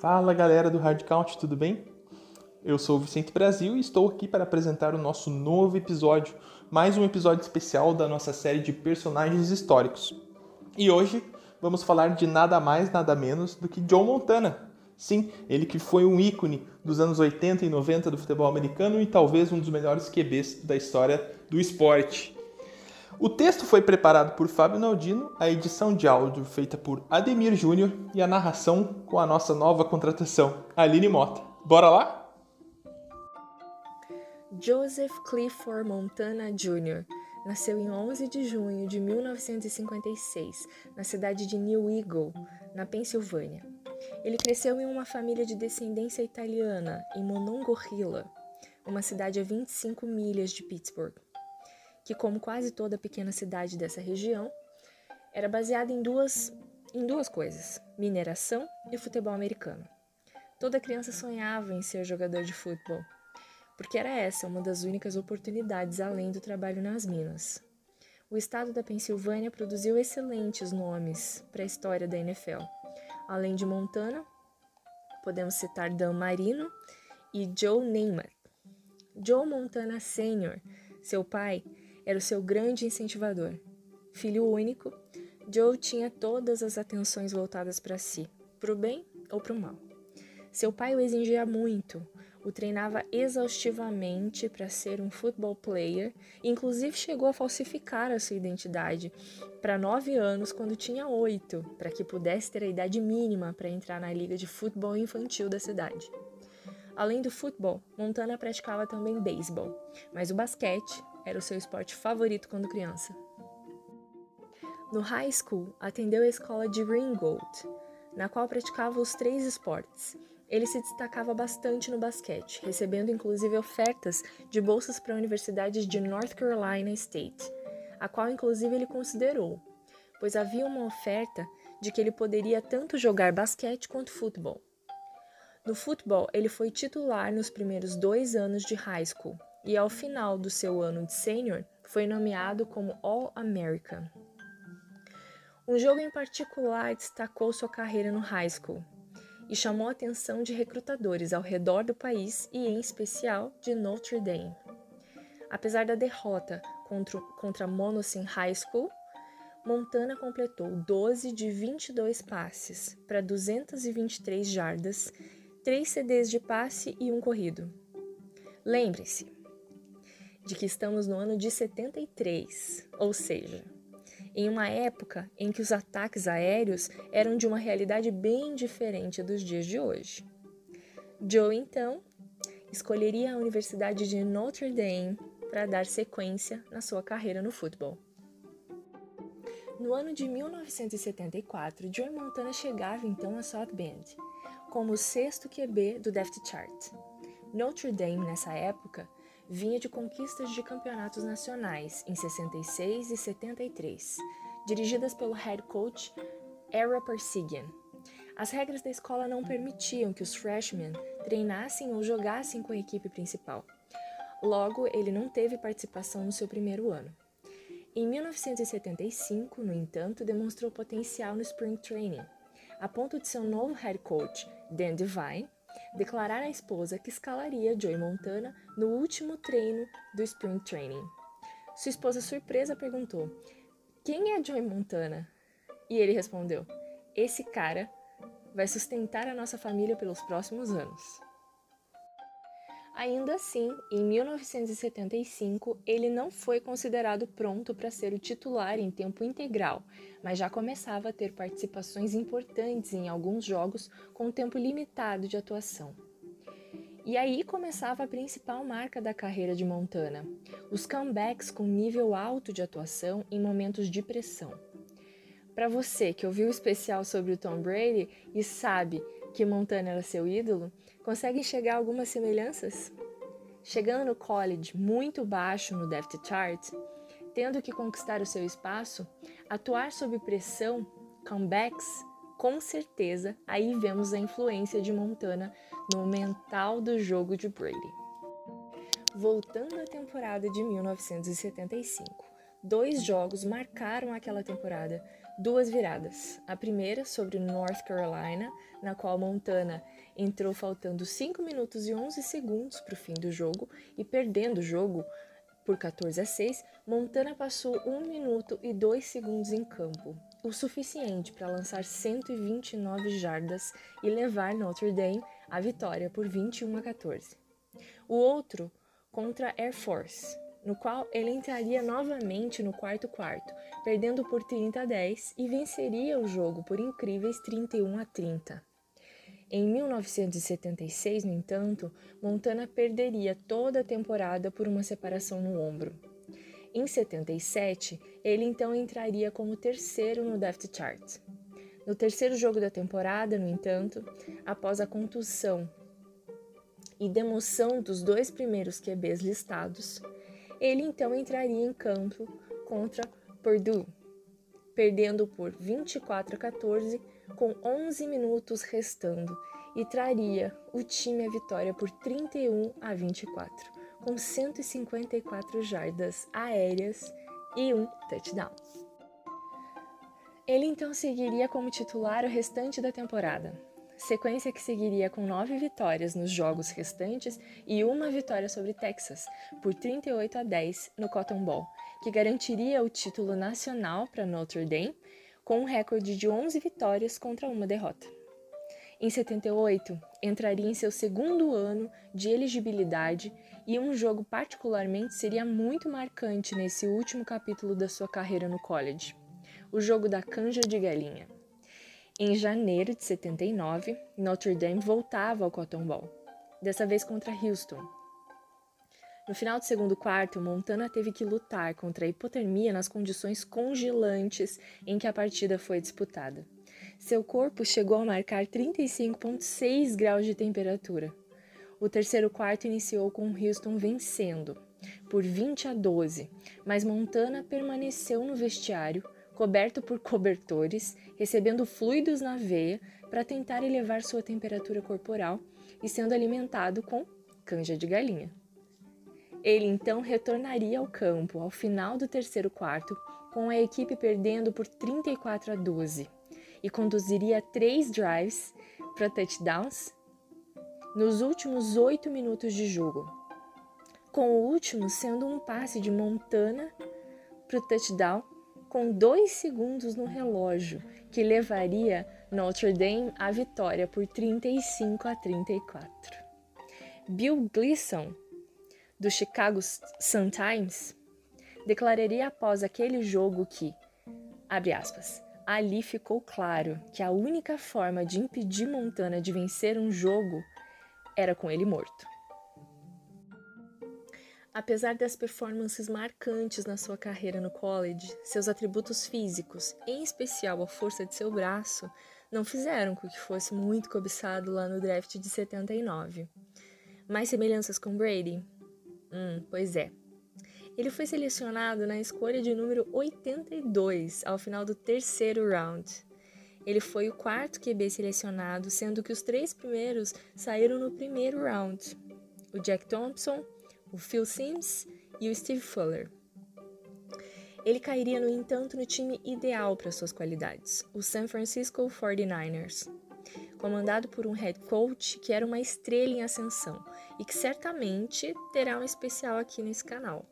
Fala galera do Hard Count, tudo bem? Eu sou o Vicente Brasil e estou aqui para apresentar o nosso novo episódio, mais um episódio especial da nossa série de personagens históricos. E hoje vamos falar de nada mais, nada menos do que Joe Montana. Sim, ele que foi um ícone dos anos 80 e 90 do futebol americano e talvez um dos melhores QBs da história do esporte. O texto foi preparado por Fábio Naldino, a edição de áudio feita por Ademir Júnior e a narração com a nossa nova contratação, Aline Mota. Bora lá? Joseph Clifford Montana Jr. nasceu em 11 de junho de 1956, na cidade de New Eagle, na Pensilvânia. Ele cresceu em uma família de descendência italiana em Monongahela, uma cidade a 25 milhas de Pittsburgh que, como quase toda pequena cidade dessa região, era baseada em duas, em duas coisas: mineração e futebol americano. Toda criança sonhava em ser jogador de futebol, porque era essa uma das únicas oportunidades além do trabalho nas minas. O estado da Pensilvânia produziu excelentes nomes para a história da NFL. Além de Montana, podemos citar Dan Marino e Joe Namath. Joe Montana Sr., seu pai, era o seu grande incentivador. Filho único, Joe tinha todas as atenções voltadas para si, para o bem ou para o mal. Seu pai o exigia muito, o treinava exaustivamente para ser um football player, inclusive chegou a falsificar a sua identidade para nove anos quando tinha oito, para que pudesse ter a idade mínima para entrar na liga de futebol infantil da cidade. Além do futebol, Montana praticava também beisebol, mas o basquete era o seu esporte favorito quando criança. No high school, atendeu a escola de Ringgold, na qual praticava os três esportes. Ele se destacava bastante no basquete, recebendo inclusive ofertas de bolsas para universidades de North Carolina State, a qual inclusive ele considerou, pois havia uma oferta de que ele poderia tanto jogar basquete quanto futebol. No futebol, ele foi titular nos primeiros dois anos de high school, e ao final do seu ano de sênior foi nomeado como All-American. Um jogo em particular destacou sua carreira no high school e chamou a atenção de recrutadores ao redor do país e, em especial, de Notre Dame. Apesar da derrota contra, contra Monocin High School, Montana completou 12 de 22 passes para 223 jardas, 3 CDs de passe e um corrido. Lembre-se, de que estamos no ano de 73, ou seja, em uma época em que os ataques aéreos eram de uma realidade bem diferente dos dias de hoje. Joe, então, escolheria a Universidade de Notre Dame para dar sequência na sua carreira no futebol. No ano de 1974, Joe Montana chegava então a South Bend, como o sexto QB do Depth Chart. Notre Dame, nessa época, vinha de conquistas de campeonatos nacionais em 66 e 73, dirigidas pelo head coach Era Persigian. As regras da escola não permitiam que os freshmen treinassem ou jogassem com a equipe principal. Logo, ele não teve participação no seu primeiro ano. Em 1975, no entanto, demonstrou potencial no Spring Training, a ponto de seu novo head coach, Dan Devine, declarar à esposa que escalaria Joey Montana no último treino do Spring Training. Sua esposa, surpresa, perguntou: Quem é Joey Montana? E ele respondeu: Esse cara vai sustentar a nossa família pelos próximos anos. Ainda assim, em 1975, ele não foi considerado pronto para ser o titular em tempo integral, mas já começava a ter participações importantes em alguns jogos com tempo limitado de atuação. E aí começava a principal marca da carreira de Montana: os comebacks com nível alto de atuação em momentos de pressão. Para você que ouviu o especial sobre o Tom Brady e sabe que Montana era seu ídolo, consegue enxergar algumas semelhanças? Chegando no college muito baixo no depth chart, tendo que conquistar o seu espaço, atuar sob pressão, comebacks, com certeza aí vemos a influência de Montana no mental do jogo de Brady. Voltando à temporada de 1975, dois jogos marcaram aquela temporada, duas viradas. A primeira sobre North Carolina, na qual Montana entrou faltando 5 minutos e 11 segundos para o fim do jogo e perdendo o jogo por 14 a 6, Montana passou 1 minuto e 2 segundos em campo, o suficiente para lançar 129 jardas e levar Notre Dame à vitória por 21 a 14. O outro contra Air Force, no qual ele entraria novamente no quarto quarto, perdendo por 30 a 10 e venceria o jogo por incríveis 31 a 30. Em 1976, no entanto, Montana perderia toda a temporada por uma separação no ombro. Em 77, ele então entraria como terceiro no depth chart. No terceiro jogo da temporada, no entanto, após a contusão e demoção dos dois primeiros QBs listados, ele então entraria em campo contra Purdue, perdendo por 24 a 14 com 11 minutos restando e traria o time à vitória por 31 a 24, com 154 jardas aéreas e um touchdown. Ele então seguiria como titular o restante da temporada, sequência que seguiria com nove vitórias nos jogos restantes e uma vitória sobre Texas, por 38 a 10 no Cotton Bowl, que garantiria o título nacional para Notre Dame, com um recorde de 11 vitórias contra uma derrota. Em 78, entraria em seu segundo ano de elegibilidade e um jogo particularmente seria muito marcante nesse último capítulo da sua carreira no college: o jogo da canja de galinha. Em janeiro de 79, Notre Dame voltava ao Cotton Bowl, dessa vez contra Houston. No final do segundo quarto, Montana teve que lutar contra a hipotermia nas condições congelantes em que a partida foi disputada. Seu corpo chegou a marcar 35,6 graus de temperatura. O terceiro quarto iniciou com Houston vencendo por 20 a 12, mas Montana permaneceu no vestiário coberto por cobertores, recebendo fluidos na veia para tentar elevar sua temperatura corporal e sendo alimentado com canja de galinha. Ele então retornaria ao campo ao final do terceiro quarto, com a equipe perdendo por 34 a 12, e conduziria três drives para touchdowns nos últimos oito minutos de jogo, com o último sendo um passe de Montana para o touchdown com dois segundos no relógio, que levaria Notre Dame à vitória por 35 a 34. Bill Gleason, do Chicago Sun-Times, declararia após aquele jogo que, abre aspas, ali ficou claro que a única forma de impedir Montana de vencer um jogo era com ele morto. Apesar das performances marcantes na sua carreira no college, seus atributos físicos, em especial a força de seu braço, não fizeram com que fosse muito cobiçado lá no draft de 79. Mais semelhanças com Brady? Hum, pois é. Ele foi selecionado na escolha de número 82 ao final do terceiro round. Ele foi o quarto QB selecionado, sendo que os três primeiros saíram no primeiro round. O Jack Thompson, o Phil Sims e o Steve Fuller. Ele cairia, no entanto, no time ideal para suas qualidades, o San Francisco 49ers, comandado por um head coach que era uma estrela em ascensão e que certamente terá um especial aqui nesse canal,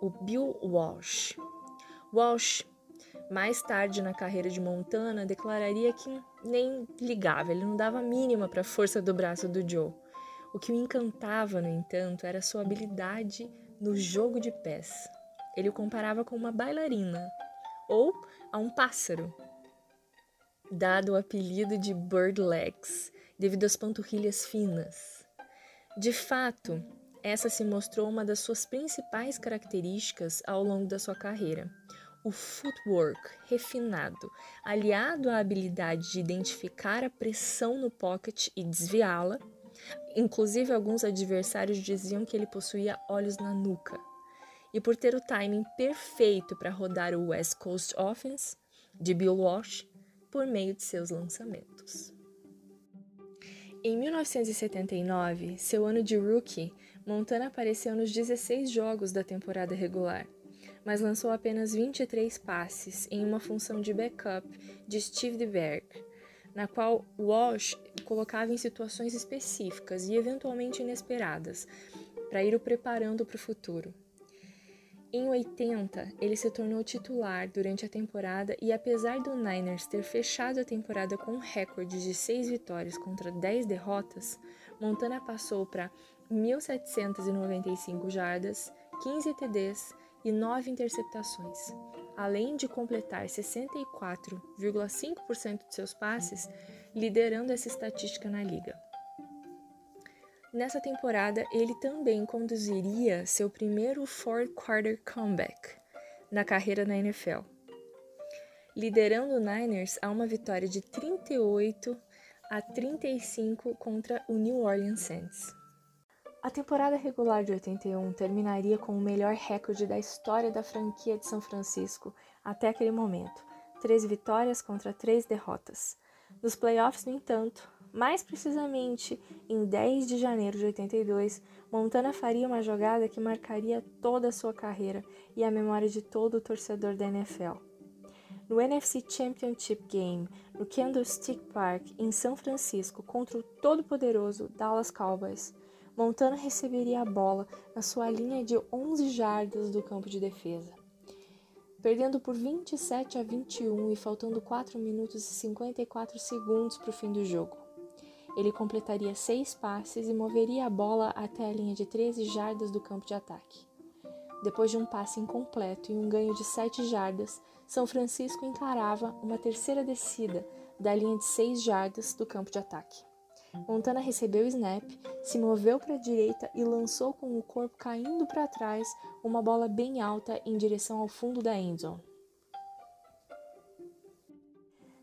o Bill Walsh. Walsh, mais tarde na carreira de Montana, declararia que nem ligava, ele não dava mínima para a força do braço do Joe. O que o encantava, no entanto, era sua habilidade no jogo de pés. Ele o comparava com uma bailarina ou a um pássaro, dado o apelido de Bird Legs, devido às panturrilhas finas. De fato, essa se mostrou uma das suas principais características ao longo da sua carreira. O footwork refinado, aliado à habilidade de identificar a pressão no pocket e desviá-la, Inclusive, alguns adversários diziam que ele possuía olhos na nuca. E por ter o timing perfeito para rodar o West Coast Offense de Bill Walsh por meio de seus lançamentos. Em 1979, seu ano de rookie, Montana apareceu nos 16 jogos da temporada regular, mas lançou apenas 23 passes em uma função de backup de Steve DeBerg, na qual Walsh colocava em situações específicas e eventualmente inesperadas, para ir o preparando para o futuro. Em 80, ele se tornou titular durante a temporada e, apesar do Niners ter fechado a temporada com um recorde de 6 vitórias contra 10 derrotas, Montana passou para 1.795 jardas, 15 TDs e 9 interceptações, além de completar 64,5% de seus passes, liderando essa estatística na liga. Nessa temporada, ele também conduziria seu primeiro fourth quarter comeback na carreira na NFL, liderando o Niners a uma vitória de 38 a 35 contra o New Orleans Saints. A temporada regular de 81 terminaria com o melhor recorde da história da franquia de São Francisco até aquele momento: 13 vitórias contra 3 derrotas. Nos playoffs, no entanto, mais precisamente, em 10 de janeiro de 82, Montana faria uma jogada que marcaria toda a sua carreira e a memória de todo o torcedor da NFL. No NFC Championship Game, no Candlestick Park, em São Francisco, contra o todo-poderoso Dallas Cowboys, Montana receberia a bola na sua linha de 11 jardas do campo de defesa. Perdendo por 27 a 21 e faltando 4 minutos e 54 segundos para o fim do jogo. Ele completaria seis passes e moveria a bola até a linha de 13 jardas do campo de ataque. Depois de um passe incompleto e um ganho de 7 jardas, São Francisco encarava uma terceira descida da linha de 6 jardas do campo de ataque. Montana recebeu o snap, se moveu para a direita e lançou com o corpo caindo para trás uma bola bem alta em direção ao fundo da endzone.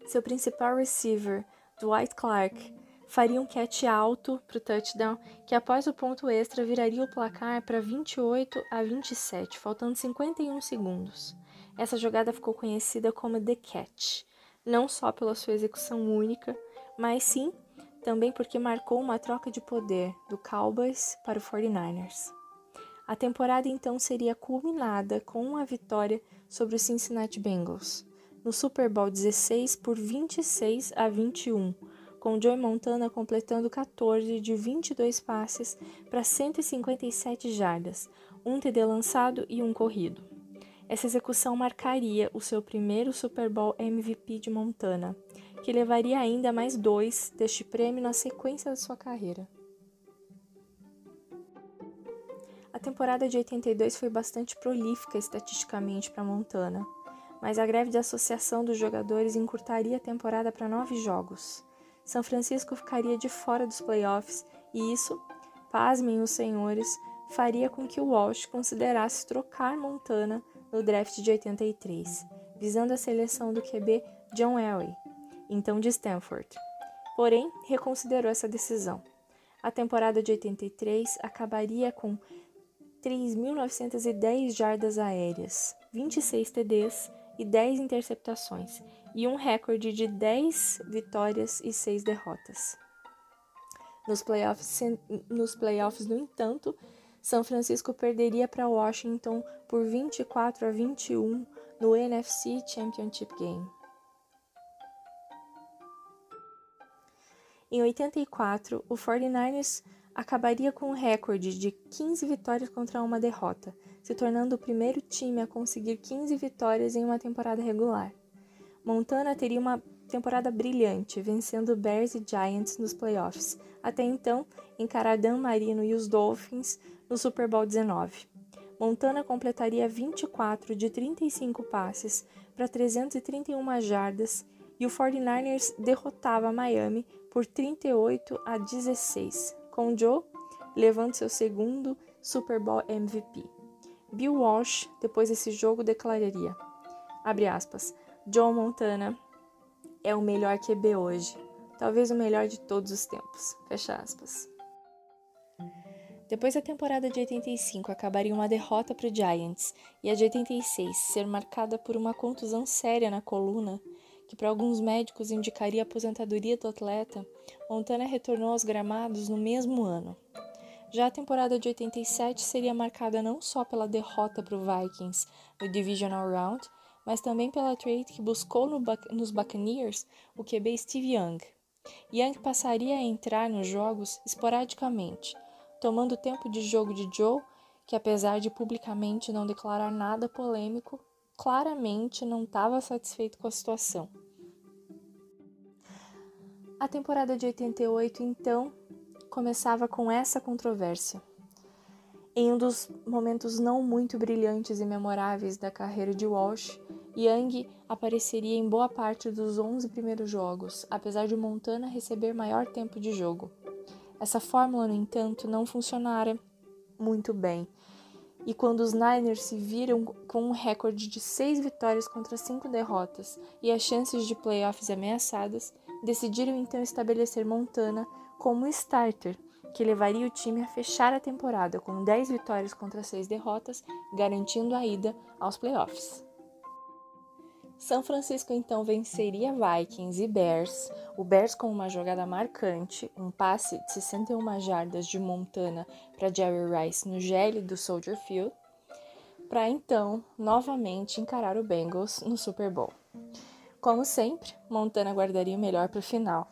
Seu principal receiver, Dwight Clark, faria um catch alto para o touchdown, que após o ponto extra viraria o placar para 28 a 27, faltando 51 segundos. Essa jogada ficou conhecida como The Catch, não só pela sua execução única, mas sim também porque marcou uma troca de poder do Cowboys para o 49ers. A temporada então seria culminada com uma vitória sobre os Cincinnati Bengals, no Super Bowl 16 por 26 a 21, com Joey Montana completando 14 de 22 passes para 157 jardas, um TD lançado e um corrido. Essa execução marcaria o seu primeiro Super Bowl MVP de Montana, que levaria ainda mais dois deste prêmio na sequência da sua carreira. A temporada de 82 foi bastante prolífica estatisticamente para Montana, mas a greve de associação dos jogadores encurtaria a temporada para nove jogos. São Francisco ficaria de fora dos playoffs e isso, pasmem os senhores, faria com que o Walsh considerasse trocar Montana no draft de 83, visando a seleção do QB John Elway, então de Stanford. Porém, reconsiderou essa decisão. A temporada de 83 acabaria com 3.910 jardas aéreas, 26 TDs e 10 interceptações, e um recorde de 10 vitórias e 6 derrotas. Nos playoffs, nos playoffs, no entanto, São Francisco perderia para Washington por 24 a 21 no NFC Championship Game. Em 84, o 49ers acabaria com um recorde de 15 vitórias contra uma derrota, se tornando o primeiro time a conseguir 15 vitórias em uma temporada regular. Montana teria uma temporada brilhante, vencendo Bears e Giants nos playoffs. Até então, encarar Dan Marino e os Dolphins no Super Bowl 19. Montana completaria 24 de 35 passes para 331 jardas e o 49ers derrotava Miami por 38 a 16, com Joe levando seu segundo Super Bowl MVP. Bill Walsh, depois desse jogo, declararia, abre aspas, John Montana é o melhor QB hoje, talvez o melhor de todos os tempos. Fecha aspas. Depois da temporada de 85 acabaria uma derrota para o Giants e a de 86 ser marcada por uma contusão séria na coluna, que para alguns médicos indicaria a aposentadoria do atleta, Montana retornou aos gramados no mesmo ano. Já a temporada de 87 seria marcada não só pela derrota para o Vikings no Divisional Round, mas também pela trade que buscou no nos Buccaneers o QB Steve Young. Young passaria a entrar nos jogos esporadicamente, tomando tempo de jogo de Joe, que apesar de publicamente não declarar nada polêmico, claramente não estava satisfeito com a situação. A temporada de 88, então, começava com essa controvérsia. Em um dos momentos não muito brilhantes e memoráveis da carreira de Walsh, Young apareceria em boa parte dos 11 primeiros jogos, apesar de Montana receber maior tempo de jogo. Essa fórmula, no entanto, não funcionara muito bem, e quando os Niners se viram com um recorde de seis vitórias contra cinco derrotas e as chances de playoffs ameaçadas, decidiram então estabelecer Montana como starter, que levaria o time a fechar a temporada com 10 vitórias contra 6 derrotas, garantindo a ida aos playoffs. São Francisco então venceria Vikings e Bears, o Bears com uma jogada marcante, um passe de 61 jardas de Montana para Jerry Rice no gel do Soldier Field, para então novamente encarar o Bengals no Super Bowl. Como sempre, Montana guardaria o melhor para o final,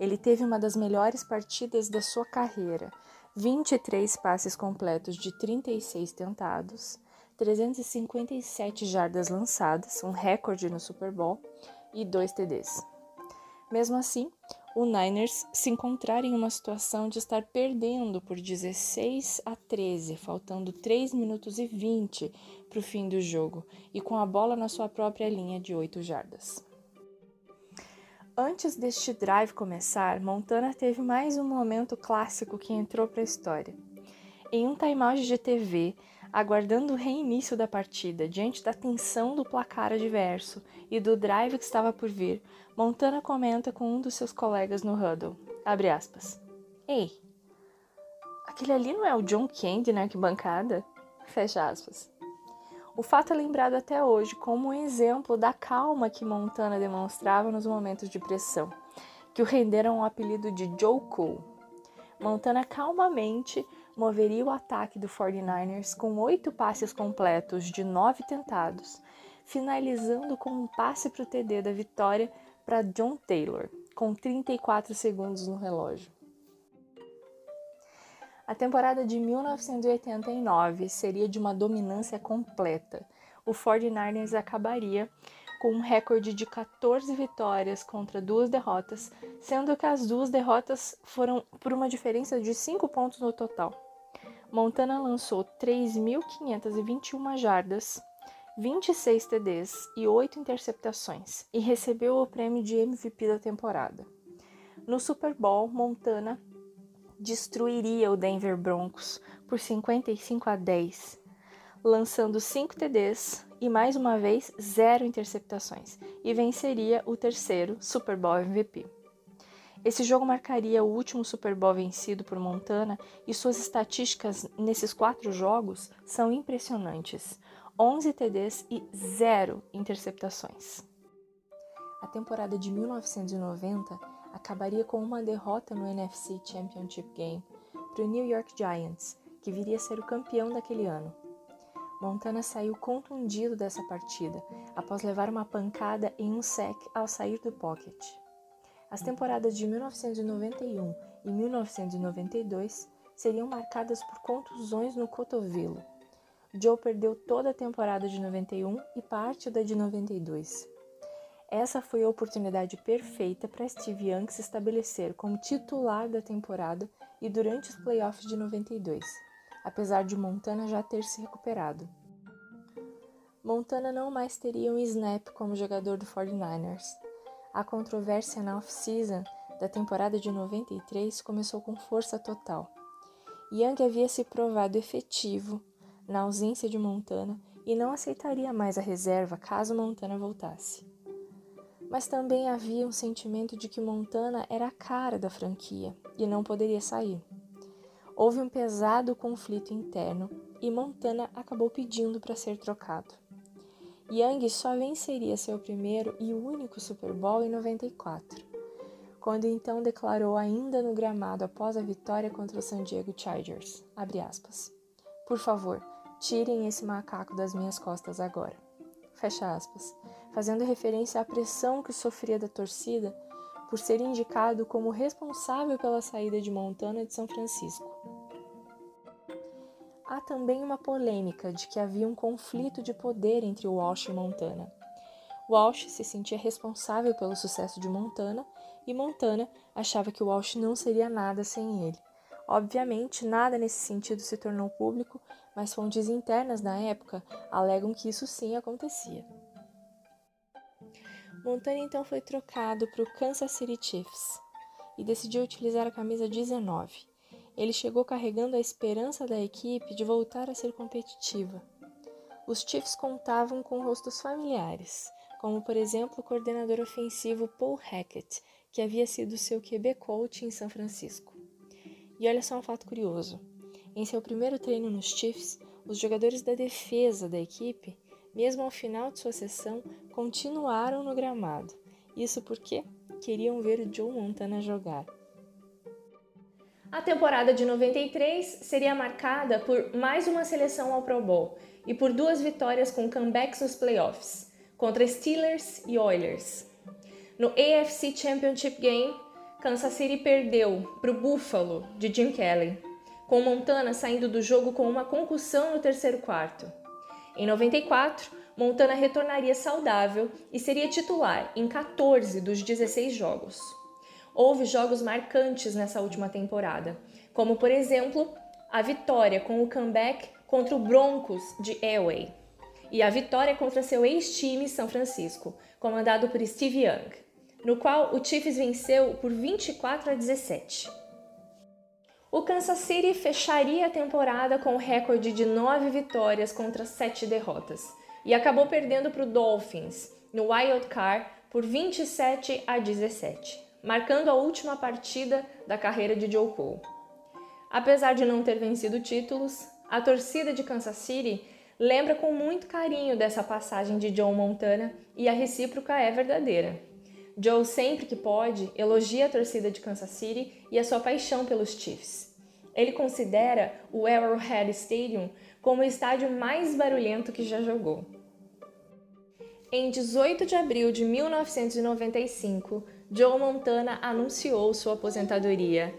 ele teve uma das melhores partidas da sua carreira: 23 passes completos de 36 tentados, 357 jardas lançadas, um recorde no Super Bowl, e dois TDs. Mesmo assim, o Niners se encontrar em uma situação de estar perdendo por 16 a 13, faltando 3 minutos e 20 para o fim do jogo, e com a bola na sua própria linha de 8 jardas. Antes deste drive começar, Montana teve mais um momento clássico que entrou para a história. Em um timeout de TV, aguardando o reinício da partida, diante da tensão do placar adverso e do drive que estava por vir, Montana comenta com um dos seus colegas no huddle, aspas, Ei, aquele ali não é o John Candy na arquibancada? Fecha aspas. O fato é lembrado até hoje como um exemplo da calma que Montana demonstrava nos momentos de pressão, que o renderam o apelido de Joe Cool. Montana calmamente moveria o ataque do 49ers com oito passes completos de nove tentados, finalizando com um passe para o TD da vitória para John Taylor, com 34 segundos no relógio. A temporada de 1989 seria de uma dominância completa. O 49ers acabaria com um recorde de 14 vitórias contra duas derrotas, sendo que as duas derrotas foram por uma diferença de 5 pontos no total. Montana lançou 3.521 jardas, 26 TDs e 8 interceptações e recebeu o prêmio de MVP da temporada. No Super Bowl, Montana destruiria o Denver Broncos por 55 a 10, lançando 5 TDs e mais uma vez zero interceptações, e venceria o terceiro Super Bowl MVP. Esse jogo marcaria o último Super Bowl vencido por Montana e suas estatísticas nesses quatro jogos são impressionantes: 11 TDs e zero interceptações. A temporada de 1990 acabaria com uma derrota no NFC Championship Game para o New York Giants, que viria a ser o campeão daquele ano. Montana saiu contundido dessa partida após levar uma pancada em um sec ao sair do pocket. As temporadas de 1991 e 1992 seriam marcadas por contusões no cotovelo. Joe perdeu toda a temporada de 91 e parte da de 92. Essa foi a oportunidade perfeita para Steve Young se estabelecer como titular da temporada e durante os playoffs de 92, apesar de Montana já ter se recuperado. Montana não mais teria um snap como jogador do 49ers. A controvérsia na off-season da temporada de 93 começou com força total. Young havia se provado efetivo na ausência de Montana e não aceitaria mais a reserva caso Montana voltasse mas também havia um sentimento de que Montana era a cara da franquia e não poderia sair. Houve um pesado conflito interno e Montana acabou pedindo para ser trocado. Young só venceria seu primeiro e único Super Bowl em 94. quando então declarou ainda no gramado após a vitória contra o San Diego Chargers, Por favor, tirem esse macaco das minhas costas agora. Fecha aspas, fazendo referência à pressão que sofria da torcida por ser indicado como responsável pela saída de Montana de São Francisco. Há também uma polêmica de que havia um conflito de poder entre Walsh e Montana. Walsh se sentia responsável pelo sucesso de Montana e Montana achava que Walsh não seria nada sem ele. Obviamente, nada nesse sentido se tornou público, mas fontes internas na época alegam que isso sim acontecia. Montana então foi trocado para o Kansas City Chiefs e decidiu utilizar a camisa 19. Ele chegou carregando a esperança da equipe de voltar a ser competitiva. Os Chiefs contavam com rostos familiares, como por exemplo o coordenador ofensivo Paul Hackett, que havia sido seu QB coach em São Francisco. E olha só um fato curioso: em seu primeiro treino nos Chiefs, os jogadores da defesa da equipe mesmo ao final de sua sessão, continuaram no gramado. Isso porque queriam ver o Joe Montana jogar. A temporada de 93 seria marcada por mais uma seleção ao Pro Bowl e por duas vitórias com comebacks nos playoffs, contra Steelers e Oilers. No AFC Championship Game, Kansas City perdeu para o Buffalo de Jim Kelly, com Montana saindo do jogo com uma concussão no terceiro quarto. Em 94, Montana retornaria saudável e seria titular em 14 dos 16 jogos. Houve jogos marcantes nessa última temporada, como por exemplo a vitória com o comeback contra o Broncos de Elway e a vitória contra seu ex-time São Francisco, comandado por Steve Young, no qual o Chiefs venceu por 24 a 17. O Kansas City fecharia a temporada com um recorde de nove vitórias contra sete derrotas e acabou perdendo para o Dolphins no Wild Card por 27 a 17, marcando a última partida da carreira de Joe Cole. Apesar de não ter vencido títulos, a torcida de Kansas City lembra com muito carinho dessa passagem de Joe Montana e a recíproca é verdadeira. Joe, sempre que pode, elogia a torcida de Kansas City e a sua paixão pelos Chiefs. Ele considera o Arrowhead Stadium como o estádio mais barulhento que já jogou. Em 18 de abril de 1995, Joe Montana anunciou sua aposentadoria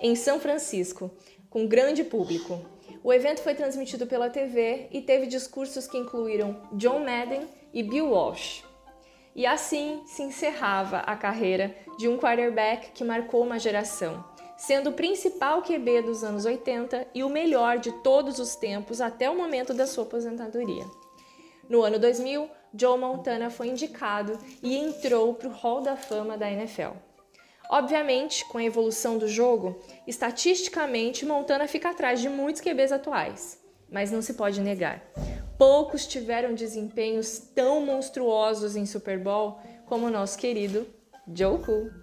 em São Francisco, com grande público. O evento foi transmitido pela TV e teve discursos que incluíram John Madden e Bill Walsh. E assim se encerrava a carreira de um quarterback que marcou uma geração, sendo o principal QB dos anos 80 e o melhor de todos os tempos até o momento da sua aposentadoria. No ano 2000, Joe Montana foi indicado e entrou para o Hall da Fama da NFL. Obviamente, com a evolução do jogo, estatisticamente Montana fica atrás de muitos QBs atuais, mas não se pode negar. Poucos tiveram desempenhos tão monstruosos em Super Bowl como o nosso querido Joe Cool.